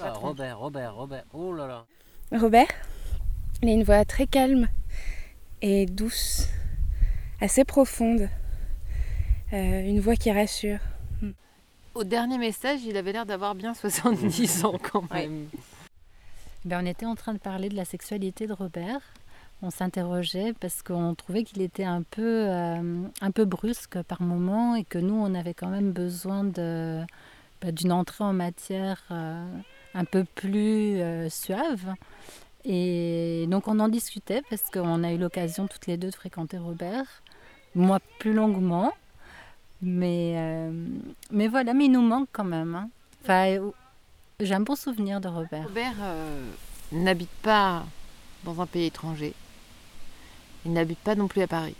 Ah, Robert, Robert, Robert. Oh là là. Robert, il a une voix très calme et douce, assez profonde. Euh, une voix qui rassure. Au dernier message, il avait l'air d'avoir bien 70 ans quand même. Ben, on était en train de parler de la sexualité de Robert. On s'interrogeait parce qu'on trouvait qu'il était un peu, euh, un peu brusque par moment et que nous, on avait quand même besoin ben, d'une entrée en matière euh, un peu plus euh, suave. Et donc on en discutait parce qu'on a eu l'occasion toutes les deux de fréquenter Robert. Moi plus longuement. Mais, mais voilà, mais il nous manque quand même. hein. Enfin, j'ai un bon souvenir de Robert. Robert euh, n'habite pas dans un pays étranger. Il n'habite pas non plus à Paris.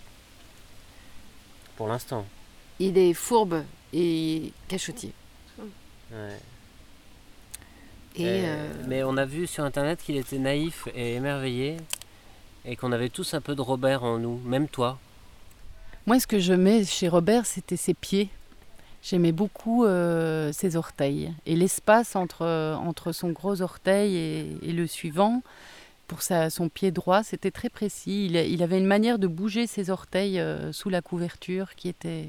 Pour l'instant. Il est fourbe et cachotier. Ouais. Et Euh, euh, Mais on a vu sur internet qu'il était naïf et émerveillé et qu'on avait tous un peu de Robert en nous, même toi. Moi, ce que je mets chez Robert, c'était ses pieds. J'aimais beaucoup euh, ses orteils et l'espace entre, euh, entre son gros orteil et, et le suivant. Pour sa, son pied droit, c'était très précis. Il, avait une manière de bouger ses orteils euh, sous la couverture qui était,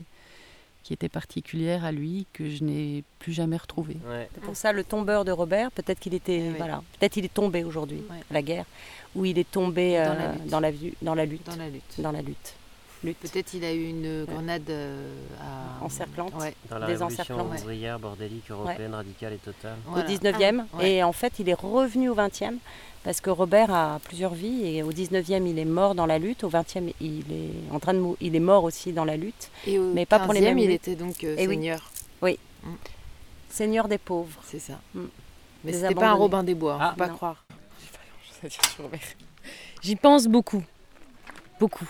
qui était particulière à lui, que je n'ai plus jamais retrouvée. Ouais. C'est pour ça le tombeur de Robert, peut-être qu'il était, Eh oui. voilà, peut-être il est tombé aujourd'hui, Ouais. à la guerre, ou il est tombé Dans euh, la lutte. dans la, vu- dans la lutte, dans la lutte. dans la lutte, lutte Peut-être il a eu une grenade euh, à... encerclante. Ouais. Dans la Des révolution ouvrière, bordélique, européenne, radicale et totale. Voilà. au 19e. Ah, ouais. Et en fait, il est revenu au 20e parce que Robert a plusieurs vies. Et au 19e, il est mort dans la lutte. Au 20e, il est, en train de mou- il est mort aussi dans la lutte. Et au Mais pas pour les 15e, mêmes il luttes. était donc euh, Eh oui. seigneur. Seigneur des pauvres. C'est ça. Mm. Mais Des c'était pas un. Robin des Bois, Ah, faut pas non. croire. J'y pense beaucoup. Beaucoup.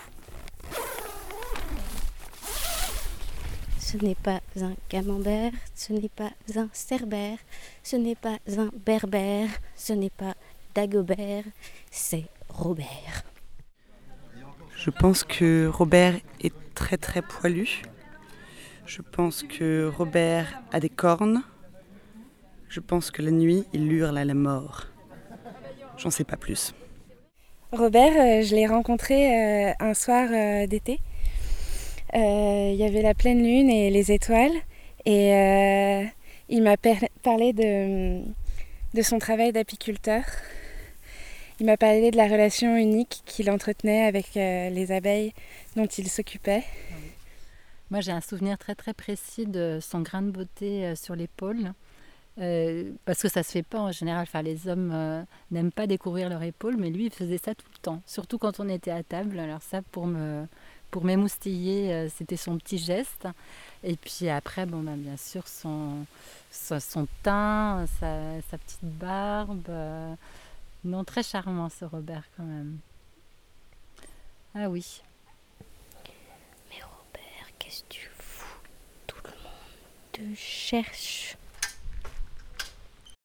Ce n'est pas un camembert, ce n'est pas un cerbère, ce n'est pas un berbère, ce n'est pas Dagobert, c'est Robert. Je pense que Robert est très très poilu. Je pense que Robert a des cornes. Je pense que la nuit, il hurle à la mort. J'en sais pas plus. Robert, euh, je l'ai rencontré euh, un soir euh, d'été. Euh, Il y avait la pleine lune et les étoiles. Et euh, il m'a parlé de, son travail d'apiculteur. Il m'a parlé de la relation unique qu'il entretenait avec euh, les abeilles dont il s'occupait. Moi, j'ai un souvenir très très précis de son grain de beauté sur l'épaule. Parce que ça se fait pas en général. Enfin, les hommes n'aiment pas découvrir leur épaule, mais lui, il faisait ça tout le temps. Surtout quand on était à table. Alors ça, pour me pour m'émoustiller, euh, c'était son petit geste. Et puis après, bon, bah, bien sûr, son, son, teint, sa, sa petite barbe. euh, non, très charmant ce Robert quand même. Ah oui. Mais Robert, qu'est-ce que tu fous? Tout le monde te cherche.